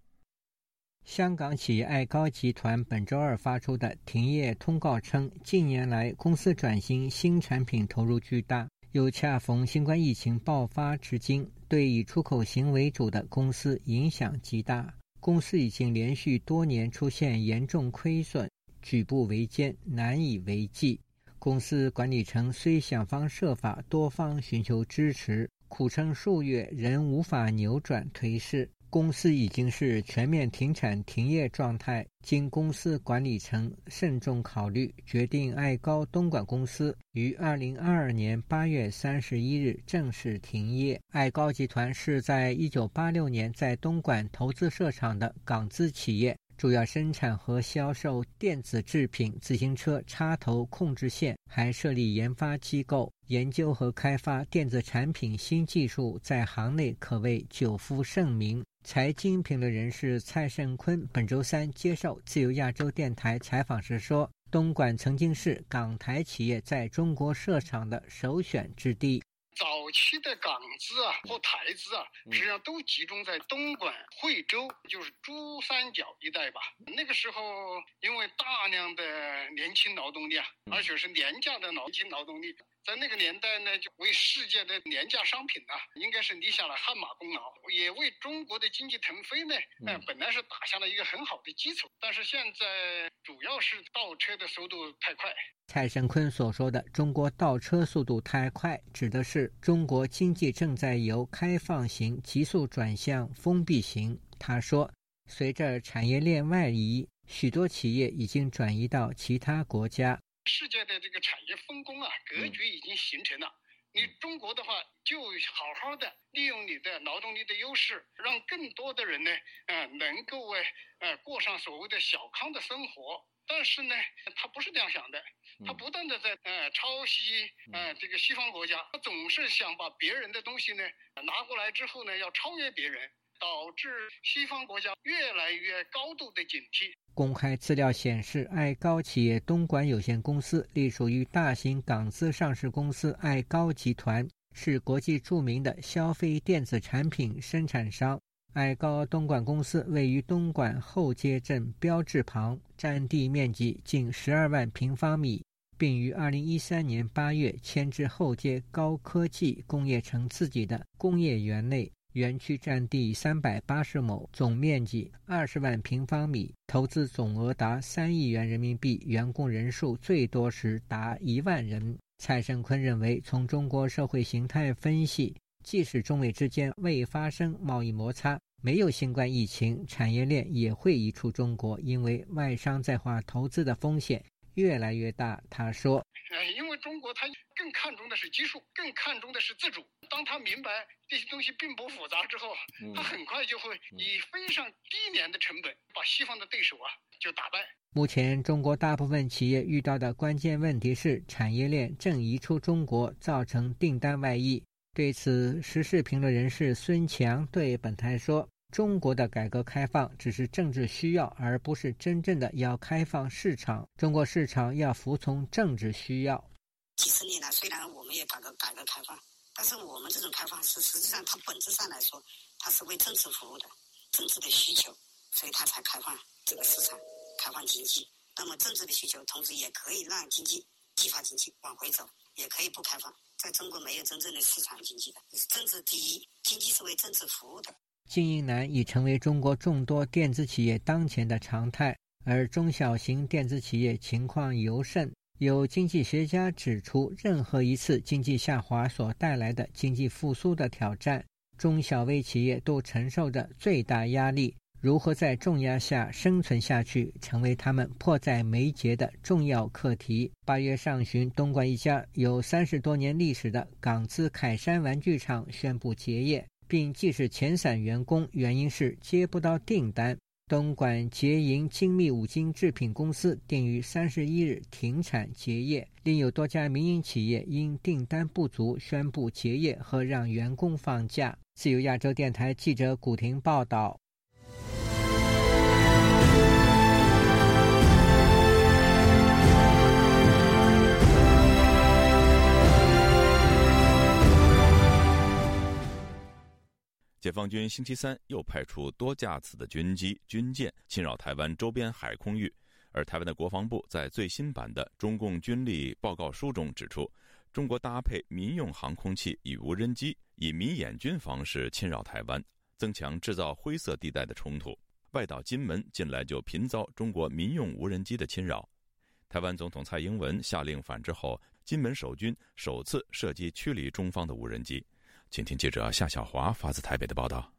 香港企业爱高集团本周二发出的停业通告称，近年来公司转型新产品投入巨大，又恰逢新冠疫情爆发至今，对以出口型为主的公司影响极大。公司已经连续多年出现严重亏损，举步维艰，难以为继。公司管理层虽想方设法多方寻求支持。苦撑数月仍无法扭转颓势。公司已经是全面停产停业状态。经公司管理层慎重考虑，决定爱高东莞公司于二零二二年八月三十一日正式停业。爱高集团是在一九八六年在东莞投资设厂的港资企业，主要生产和销售电子制品、自行车插头控制线，还设立研发机构，研究和开发电子产品新技术，在行内可谓久负盛名。财经评论人士蔡胜坤本周三接受自由亚洲电台采访时说：“东莞曾经是港台企业在中国设厂的首选之地。早期的港资啊或台资啊，实际上都集中在东莞、惠州，就是珠三角一带吧。那个时候，因为大量的年轻劳动力啊，而且是廉价的年轻劳动力。”在那个年代呢，就为世界的廉价商品呢，应该是立下了汗马功劳，也为中国的经济腾飞呢，呃，本来是打下了一个很好的基础。但是现在主要是倒车的速度太快。蔡胜坤所说的“中国倒车速度太快”，指的是中国经济正在由开放型急速转向封闭型。他说，随着产业链外移，许多企业已经转移到其他国家。世界的这个产业分工啊，格局已经形成了。你中国的话，就好好的利用你的劳动力的优势，让更多的人呢，呃，能够呃呃过上所谓的小康的生活。但是呢，他不是这样想的，他不断的在呃抄袭呃这个西方国家，他总是想把别人的东西呢拿过来之后呢，要超越别人。导致西方国家越来越高度的警惕。公开资料显示，爱高企业东莞有限公司隶属于大型港资上市公司爱高集团，是国际著名的消费电子产品生产商。爱高东莞公司位于东莞后街镇标志旁，占地面积近十二万平方米，并于二零一三年八月迁至后街高科技工业城自己的工业园内。园区占地三百八十亩，总面积二十万平方米，投资总额达三亿元人民币，员工人数最多时达一万人。蔡胜坤认为，从中国社会形态分析，即使中美之间未发生贸易摩擦，没有新冠疫情，产业链也会移出中国，因为外商在华投资的风险越来越大。他说：“呃，因为中国它更看重的是技术，更看重的是自主。”当他明白这些东西并不复杂之后，他很快就会以非常低廉的成本把西方的对手啊就打败。目前，中国大部分企业遇到的关键问题是产业链正移出中国，造成订单外溢。对此，时事评论人士孙强对本台说：“中国的改革开放只是政治需要，而不是真正的要开放市场。中国市场要服从政治需要。几十年来，虽然我们也改革改革开放。”但是我们这种开放是实际上，它本质上来说，它是为政治服务的，政治的需求，所以它才开放这个市场，开放经济。那么政治的需求，同时也可以让经济激发经济往回走，也可以不开放。在中国没有真正的市场经济的，政治第一，经济是为政治服务的。经营难已成为中国众多电子企业当前的常态，而中小型电子企业情况尤甚。有经济学家指出，任何一次经济下滑所带来的经济复苏的挑战，中小微企业都承受着最大压力。如何在重压下生存下去，成为他们迫在眉睫的重要课题。八月上旬，东莞一家有三十多年历史的港资凯山玩具厂宣布结业，并即使遣散员工，原因是接不到订单。东莞捷盈精密五金制品公司定于三十一日停产结业，另有多家民营企业因订单不足宣布结业和让员工放假。自由亚洲电台记者古婷报道。解放军星期三又派出多架次的军机、军舰侵扰台湾周边海空域，而台湾的国防部在最新版的中共军力报告书中指出，中国搭配民用航空器与无人机，以迷眼军方式侵扰台湾，增强制造灰色地带的冲突。外岛金门近来就频遭中国民用无人机的侵扰，台湾总统蔡英文下令反制后，金门守军首次射击驱离中方的无人机。请听记者夏小华发自台北的报道。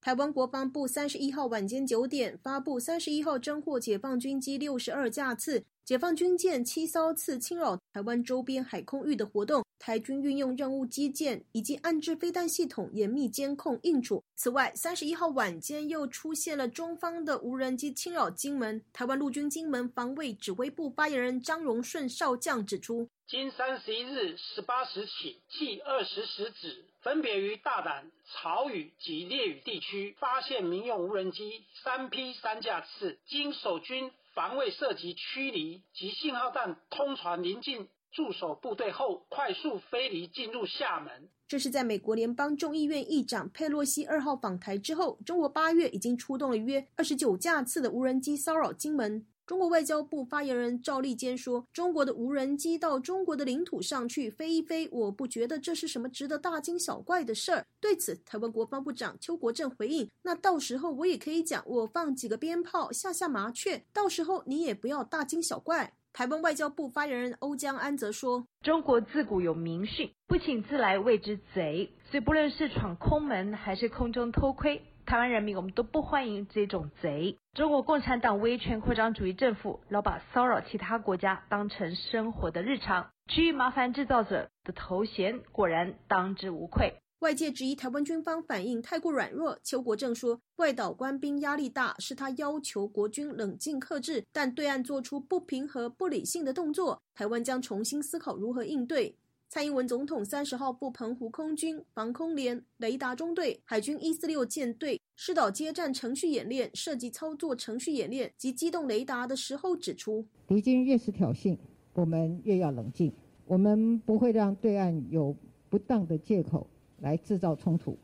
台湾国防部三十一号晚间九点发布，三十一号侦获解放军机六十二架次。解放军舰七艘次侵扰台湾周边海空域的活动，台军运用任务机舰以及安置飞弹系统严密监控应处。此外，三十一号晚间又出现了中方的无人机侵扰金门。台湾陆军金门防卫指挥部发言人张荣顺少将指出，今三十一日十八时起，计二十时止，分别于大胆、潮屿及烈屿地区发现民用无人机三批三架次，经守军。防卫射击驱离及信号弹通传临近驻守部队后，快速飞离进入厦门。这是在美国联邦众议院议长佩洛西二号访台之后，中国八月已经出动了约二十九架次的无人机骚扰金门。中国外交部发言人赵立坚说：“中国的无人机到中国的领土上去飞一飞，我不觉得这是什么值得大惊小怪的事儿。”对此，台湾国防部长邱国正回应：“那到时候我也可以讲，我放几个鞭炮吓吓麻雀，到时候你也不要大惊小怪。”台湾外交部发言人欧江安则说：“中国自古有明训，不请自来谓之贼，所以不论是闯空门还是空中偷窥。”台湾人民，我们都不欢迎这种贼。中国共产党威权扩张主义政府，老把骚扰其他国家当成生活的日常，区域麻烦制造者的头衔果然当之无愧。外界质疑台湾军方反应太过软弱，邱国正说，外岛官兵压力大，是他要求国军冷静克制，但对岸做出不平和、不理性的动作，台湾将重新思考如何应对。蔡英文总统三十号赴澎湖空军防空连雷达中队、海军一四六舰队试导接战程序演练、涉及操作程序演练及机动雷达的时候指出，敌军越是挑衅，我们越要冷静。我们不会让对岸有不当的借口来制造冲突，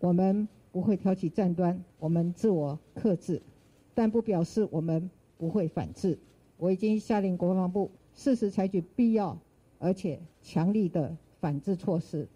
我们不会挑起战端，我们自我克制，但不表示我们不会反制。我已经下令国防部适时采取必要。而且强力的反制措施，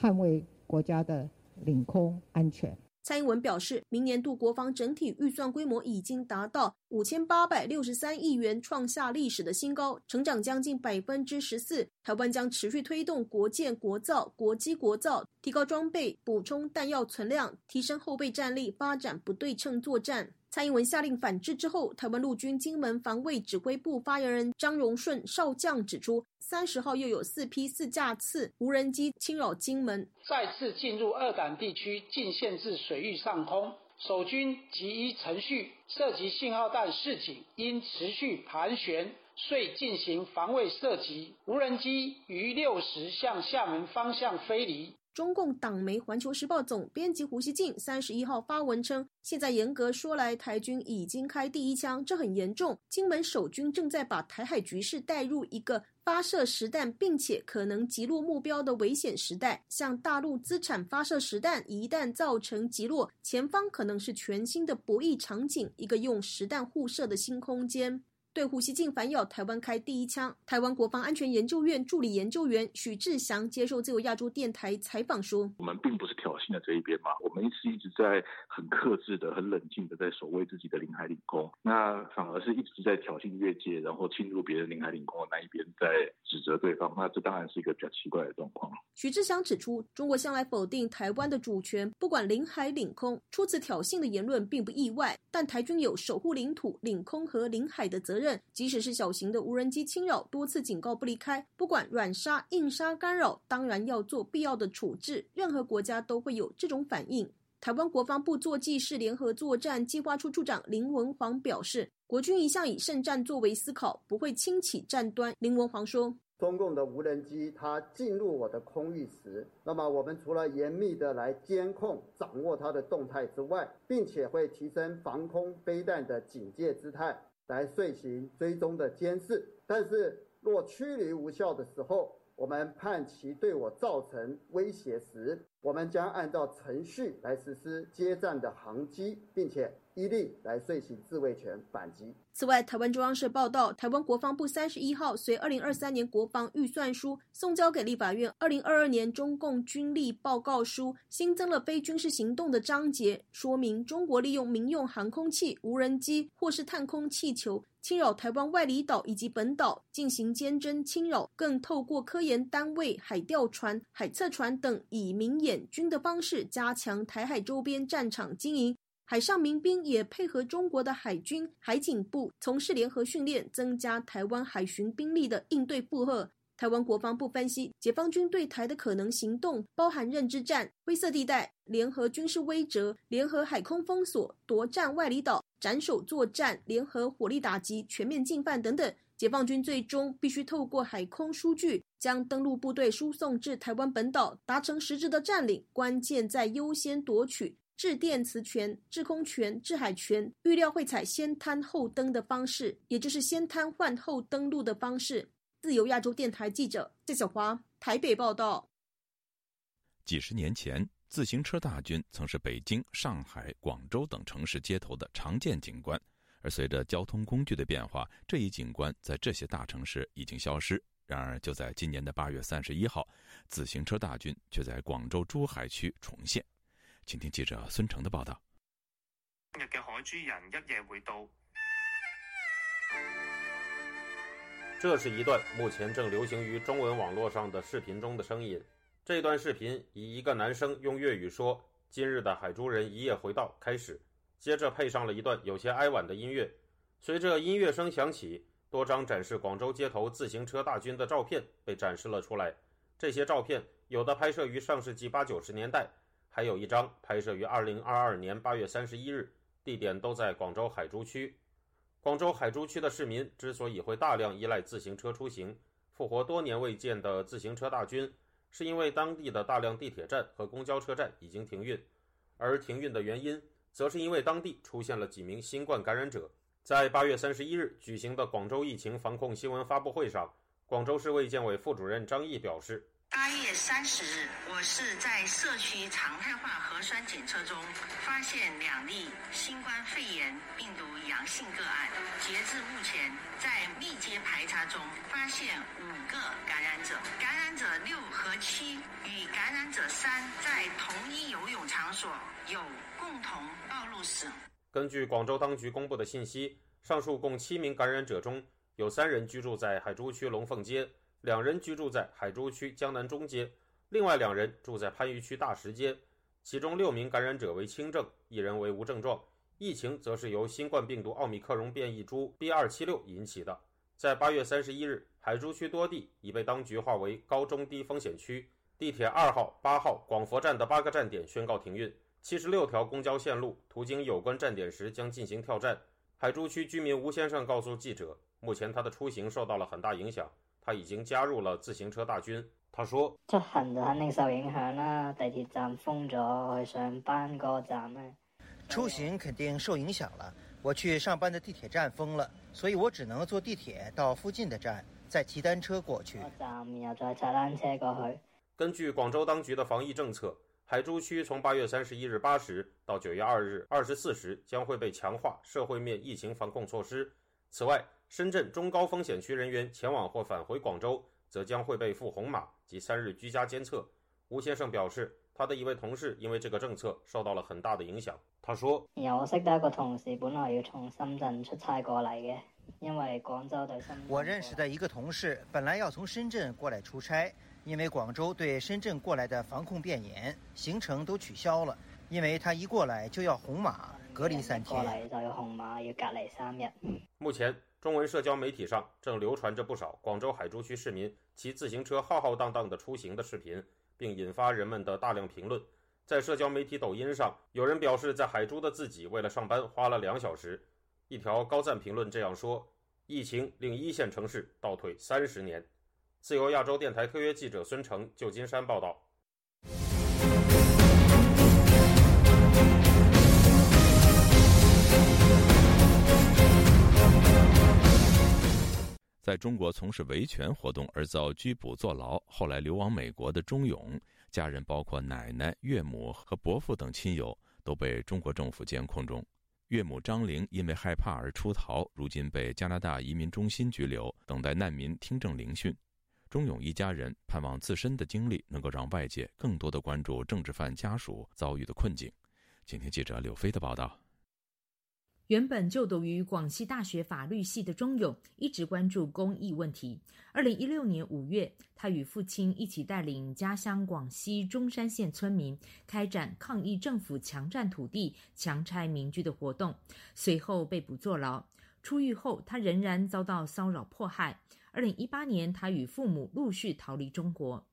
捍卫国家的领空安全。蔡英文表示，明年度国防整体预算规模已经达到五千八百六十三亿元，创下历史的新高，成长将近百分之十四。台湾将持续推动国建国造、国机国造，提高装备，补充弹药存量，提升后备战力，发展不对称作战。蔡英文下令反制之后，台湾陆军金门防卫指挥部发言人张荣顺少将指出，三十号又有四批四架次无人机侵扰金门，再次进入二胆地区，进限制水域上空。守军即依程序射击信号弹示警，应持续盘旋，遂进行防卫射击。无人机于六时向厦门方向飞离。中共党媒《环球时报》总编辑胡锡进三十一号发文称，现在严格说来，台军已经开第一枪，这很严重。金门守军正在把台海局势带入一个发射实弹，并且可能击落目标的危险时代。向大陆资产发射实弹，一旦造成击落，前方可能是全新的博弈场景，一个用实弹互射的新空间。对胡锡进反咬台湾开第一枪，台湾国防安全研究院助理研究员许志祥接受自由亚洲电台采访说：“我们并不是挑衅的这一边嘛，我们是一直在很克制的、很冷静的在守卫自己的领海领空，那反而是一直在挑衅越界，然后侵入别人领海领空的那一边在指责对方，那这当然是一个比较奇怪的状况。”许志祥指出，中国向来否定台湾的主权，不管领海领空，出此挑衅的言论并不意外，但台军有守护领土、领空和领海的责任。即使是小型的无人机侵扰，多次警告不离开，不管软杀硬杀干扰，当然要做必要的处置。任何国家都会有这种反应。台湾国防部作记式联合作战计划处处长林文煌表示，国军一向以胜战作为思考，不会轻启战端。林文煌说：“中共的无人机它进入我的空域时，那么我们除了严密的来监控、掌握它的动态之外，并且会提升防空飞弹的警戒姿态。”来遂行追踪的监视，但是若驱离无效的时候，我们判其对我造成威胁时，我们将按照程序来实施接战的航机，并且一力来遂行自卫权反击。此外，台湾中央社报道，台湾国防部三十一号随二零二三年国防预算书送交给立法院，二零二二年中共军力报告书新增了非军事行动的章节，说明中国利用民用航空器、无人机或是探空气球。侵扰台湾外离岛以及本岛进行坚贞侵扰，更透过科研单位、海钓船、海测船等以明眼演军的方式加强台海周边战场经营。海上民兵也配合中国的海军、海警部从事联合训练，增加台湾海巡兵力的应对负荷。台湾国防部分析，解放军对台的可能行动包含认知战、灰色地带、联合军事威慑、联合海空封锁、夺占外离岛、斩首作战、联合火力打击、全面进犯等等。解放军最终必须透过海空数据，将登陆部队输送至台湾本岛，达成实质的占领。关键在优先夺取制电磁权、制空权、制海权。预料会采先滩后登的方式，也就是先瘫换后登陆的方式。自由亚洲电台记者谢小华台北报道。几十年前，自行车大军曾是北京、上海、广州等城市街头的常见景观，而随着交通工具的变化，这一景观在这些大城市已经消失。然而，就在今年的八月三十一号，自行车大军却在广州珠海区重现。请听记者孙成的报道。今日嘅海珠人一夜回到。这是一段目前正流行于中文网络上的视频中的声音。这段视频以一个男生用粤语说“今日的海珠人一夜回到”开始，接着配上了一段有些哀婉的音乐。随着音乐声响起，多张展示广州街头自行车大军的照片被展示了出来。这些照片有的拍摄于上世纪八九十年代，还有一张拍摄于二零二二年八月三十一日，地点都在广州海珠区。广州海珠区的市民之所以会大量依赖自行车出行，复活多年未见的自行车大军，是因为当地的大量地铁站和公交车站已经停运，而停运的原因，则是因为当地出现了几名新冠感染者。在八月三十一日举行的广州疫情防控新闻发布会上，广州市卫健委副主任张毅表示。八月三十日，我市在社区常态化核酸检测中发现两例新冠肺炎病毒阳性个案。截至目前，在密接排查中发现五个感染者，感染者六和七与感染者三在同一游泳场所有共同暴露史。根据广州当局公布的信息，上述共七名感染者中有三人居住在海珠区龙凤街。两人居住在海珠区江南中街，另外两人住在番禺区大石街。其中六名感染者为轻症，一人为无症状。疫情则是由新冠病毒奥密克戎变异株 B 二七六引起的。在八月三十一日，海珠区多地已被当局划为高中低风险区，地铁二号、八号、广佛站的八个站点宣告停运，七十六条公交线路途经有关站点时将进行跳站。海珠区居民吴先生告诉记者，目前他的出行受到了很大影响。他已经加入了自行车大军。他说：“出行就肯定受影响啦，地铁站封咗，去上班个站呢，出行肯定受影响了。我去上班的地铁站封了，所以我只能坐地铁到附近的站，再骑单车过去。站然后再骑单车过去。”根据广州当局的防疫政策，海珠区从八月三十一日八时到九月二日二十四时将会被强化社会面疫情防控措施。此外，深圳中高风险区人员前往或返回广州，则将会被赴红码及三日居家监测。吴先生表示，他的一位同事因为这个政策受到了很大的影响。他说：“我识得一个同事，本来要从深圳出差过嚟嘅，因为广州对深。我认识的一个同事本来要从深圳过来出差，因为广州对深圳过来的防控变严，行程都取消了。因为他一过来就要红码隔离三天。过嚟就要红码，要隔离三日。目前。中文社交媒体上正流传着不少广州海珠区市民骑自行车浩浩荡荡的出行的视频，并引发人们的大量评论。在社交媒体抖音上，有人表示在海珠的自己为了上班花了两小时。一条高赞评论这样说：“疫情令一线城市倒退三十年。”自由亚洲电台特约记者孙成，旧金山报道。在中国从事维权活动而遭拘捕坐牢，后来流亡美国的钟勇，家人包括奶奶、岳母和伯父等亲友都被中国政府监控中。岳母张玲因为害怕而出逃，如今被加拿大移民中心拘留，等待难民听证聆讯。钟勇一家人盼望自身的经历能够让外界更多的关注政治犯家属遭遇的困境。请听记者柳飞的报道。原本就读于广西大学法律系的钟勇，一直关注公益问题。二零一六年五月，他与父亲一起带领家乡广西中山县村民开展抗议政府强占土地、强拆民居的活动，随后被捕坐牢。出狱后，他仍然遭到骚扰迫害。二零一八年，他与父母陆续逃离中国，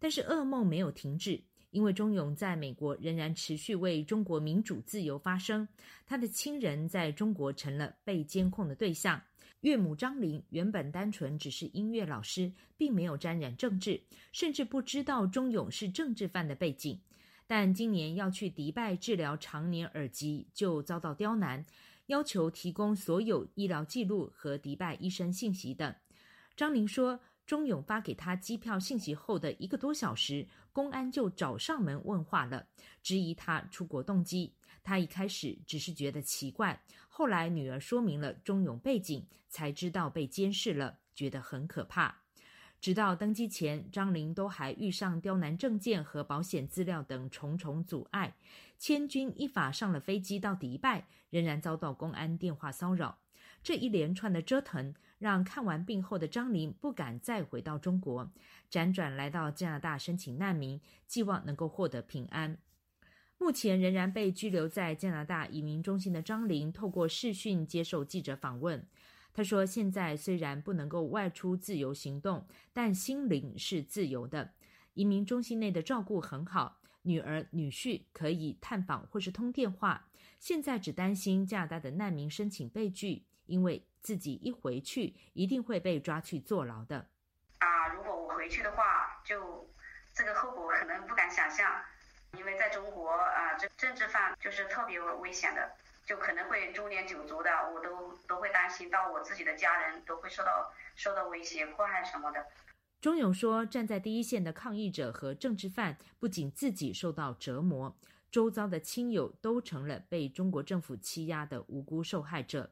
但是噩梦没有停止。因为钟勇在美国仍然持续为中国民主自由发声，他的亲人在中国成了被监控的对象。岳母张玲原本单纯只是音乐老师，并没有沾染政治，甚至不知道钟勇是政治犯的背景。但今年要去迪拜治疗常年耳疾，就遭到刁难，要求提供所有医疗记录和迪拜医生信息等。张玲说。钟勇发给他机票信息后的一个多小时，公安就找上门问话了，质疑他出国动机。他一开始只是觉得奇怪，后来女儿说明了钟勇背景，才知道被监视了，觉得很可怕。直到登机前，张玲都还遇上刁难证件和保险资料等重重阻碍。千钧一发上了飞机到迪拜，仍然遭到公安电话骚扰。这一连串的折腾。让看完病后的张玲不敢再回到中国，辗转来到加拿大申请难民，寄望能够获得平安。目前仍然被拘留在加拿大移民中心的张玲，透过视讯接受记者访问。他说：“现在虽然不能够外出自由行动，但心灵是自由的。移民中心内的照顾很好，女儿女婿可以探访或是通电话。现在只担心加拿大的难民申请被拒，因为。”自己一回去，一定会被抓去坐牢的。啊，如果我回去的话，就这个后果可能不敢想象。因为在中国啊，这政治犯就是特别危险的，就可能会株连九族的。我都都会担心到我自己的家人都会受到受到威胁、迫害什么的。钟勇说，站在第一线的抗议者和政治犯，不仅自己受到折磨，周遭的亲友都成了被中国政府欺压的无辜受害者。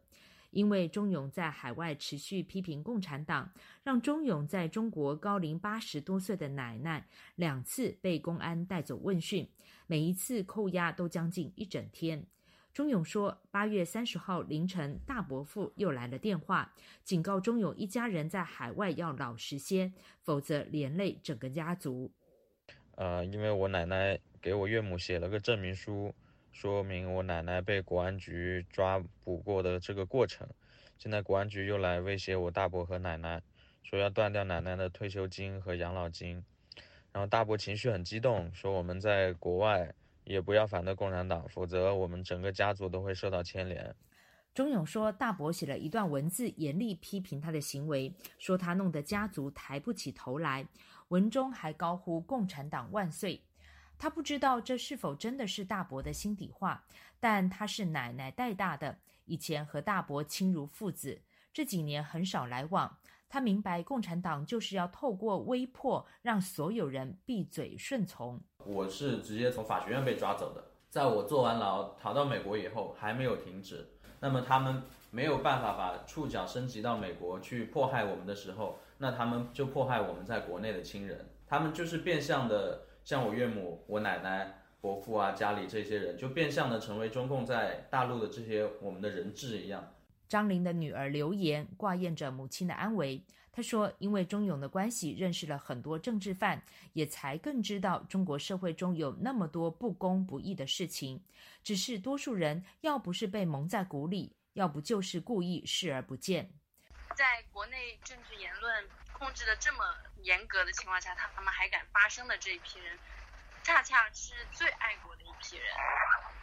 因为钟勇在海外持续批评共产党，让钟勇在中国高龄八十多岁的奶奶两次被公安带走问讯，每一次扣押都将近一整天。钟勇说，八月三十号凌晨，大伯父又来了电话，警告钟勇一家人在海外要老实些，否则连累整个家族。呃，因为我奶奶给我岳母写了个证明书。说明我奶奶被国安局抓捕过的这个过程，现在国安局又来威胁我大伯和奶奶，说要断掉奶奶的退休金和养老金。然后大伯情绪很激动，说我们在国外也不要反对共产党，否则我们整个家族都会受到牵连。钟勇说，大伯写了一段文字，严厉批评他的行为，说他弄得家族抬不起头来，文中还高呼共产党万岁。他不知道这是否真的是大伯的心底话，但他是奶奶带大的，以前和大伯亲如父子，这几年很少来往。他明白共产党就是要透过威迫让所有人闭嘴顺从。我是直接从法学院被抓走的，在我坐完牢逃到美国以后还没有停止。那么他们没有办法把触角升级到美国去迫害我们的时候，那他们就迫害我们在国内的亲人，他们就是变相的。像我岳母、我奶奶、伯父啊，家里这些人就变相的成为中共在大陆的这些我们的人质一样。张玲的女儿刘岩挂念着母亲的安危。她说：“因为钟勇的关系，认识了很多政治犯，也才更知道中国社会中有那么多不公不义的事情。只是多数人要不是被蒙在鼓里，要不就是故意视而不见。在国内政治言论控制的这么……”严格的情况下，他们还敢发声的这一批人，恰恰是最爱国的一批人。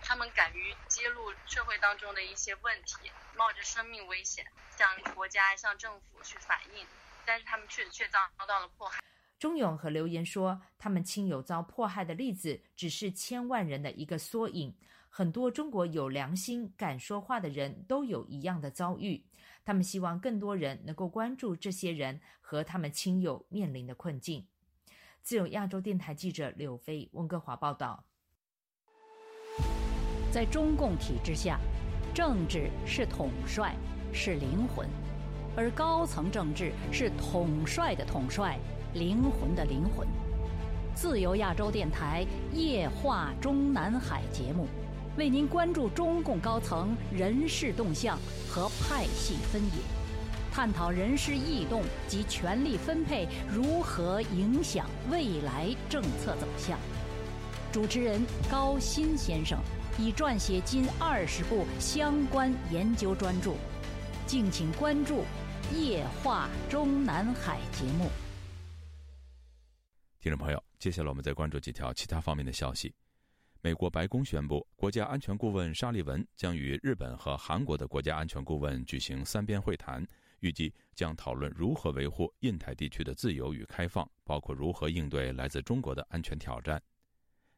他们敢于揭露社会当中的一些问题，冒着生命危险向国家、向政府去反映，但是他们却却遭遭到了迫害。钟勇和刘言说，他们亲友遭迫害的例子只是千万人的一个缩影。很多中国有良心、敢说话的人都有一样的遭遇。他们希望更多人能够关注这些人和他们亲友面临的困境。自由亚洲电台记者柳飞温哥华报道。在中共体制下，政治是统帅，是灵魂；而高层政治是统帅的统帅，灵魂的灵魂。自由亚洲电台夜话中南海节目，为您关注中共高层人事动向和派系分野，探讨人事异动及权力分配如何影响未来政策走向。主持人高鑫先生已撰写近二十部相关研究专著，敬请关注《夜话中南海》节目。听众朋友。接下来，我们再关注几条其他方面的消息。美国白宫宣布，国家安全顾问沙利文将与日本和韩国的国家安全顾问举行三边会谈，预计将讨论如何维护印太地区的自由与开放，包括如何应对来自中国的安全挑战。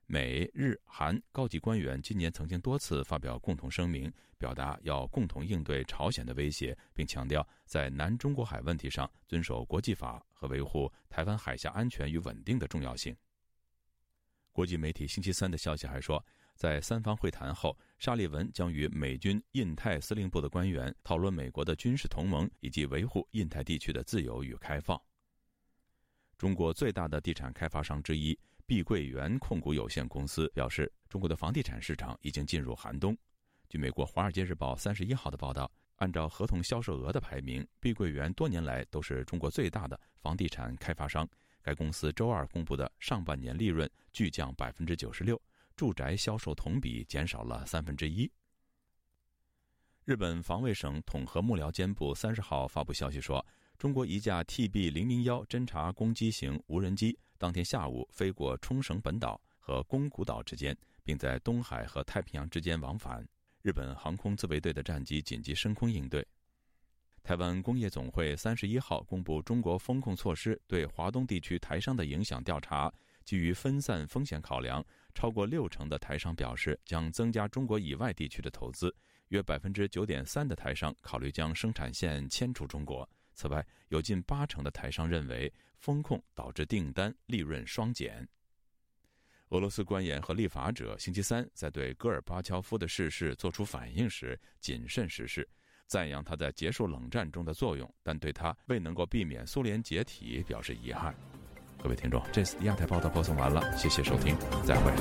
美日韩高级官员今年曾经多次发表共同声明，表达要共同应对朝鲜的威胁，并强调在南中国海问题上遵守国际法和维护台湾海峡安全与稳定的重要性。国际媒体星期三的消息还说，在三方会谈后，沙利文将与美军印太司令部的官员讨论美国的军事同盟以及维护印太地区的自由与开放。中国最大的地产开发商之一。碧桂园控股有限公司表示，中国的房地产市场已经进入寒冬。据美国《华尔街日报》三十一号的报道，按照合同销售额的排名，碧桂园多年来都是中国最大的房地产开发商。该公司周二公布的上半年利润巨降百分之九十六，住宅销售同比减少了三分之一。日本防卫省统合幕僚监部三十号发布消息说，中国一架 TB 零零幺侦察攻击型无人机。当天下午飞过冲绳本岛和宫古岛之间，并在东海和太平洋之间往返。日本航空自卫队的战机紧急升空应对。台湾工业总会三十一号公布中国风控措施对华东地区台商的影响调查，基于分散风险考量，超过六成的台商表示将增加中国以外地区的投资，约百分之九点三的台商考虑将生产线迁出中国。此外，有近八成的台商认为。风控导致订单利润双减。俄罗斯官员和立法者星期三在对戈尔巴乔夫的逝世作出反应时谨慎实施，赞扬他在结束冷战中的作用，但对他未能够避免苏联解体表示遗憾。各位听众，这次亚太报道播送完了，谢谢收听，再会。